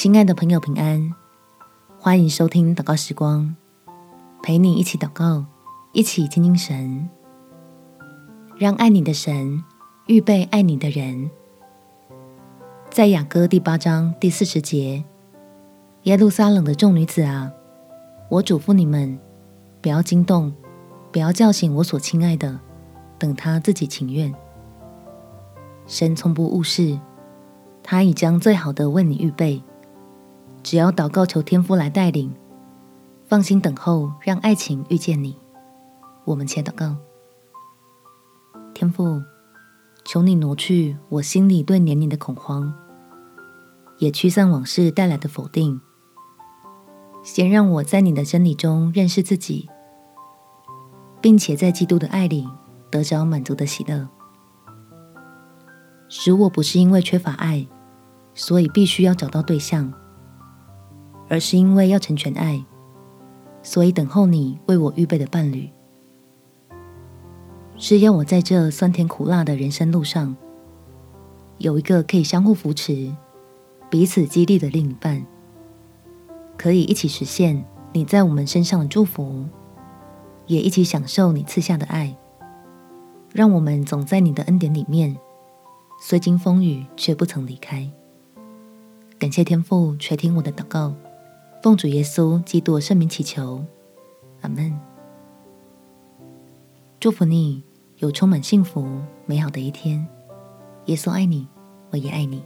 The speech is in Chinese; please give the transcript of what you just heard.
亲爱的朋友，平安！欢迎收听祷告时光，陪你一起祷告，一起亲近神，让爱你的神预备爱你的人。在雅歌第八章第四十节，耶路撒冷的众女子啊，我嘱咐你们，不要惊动，不要叫醒我所亲爱的，等他自己情愿。神从不误事，他已将最好的为你预备。只要祷告，求天父来带领，放心等候，让爱情遇见你。我们且祷告：天父，求你挪去我心里对年龄的恐慌，也驱散往事带来的否定。先让我在你的真理中认识自己，并且在基督的爱里得着满足的喜乐，使我不是因为缺乏爱，所以必须要找到对象。而是因为要成全爱，所以等候你为我预备的伴侣，是要我在这酸甜苦辣的人生路上，有一个可以相互扶持、彼此激励的另一半，可以一起实现你在我们身上的祝福，也一起享受你赐下的爱，让我们总在你的恩典里面，虽经风雨却不曾离开。感谢天父垂听我的祷告。奉主耶稣基督圣名祈求，阿门。祝福你有充满幸福美好的一天。耶稣爱你，我也爱你。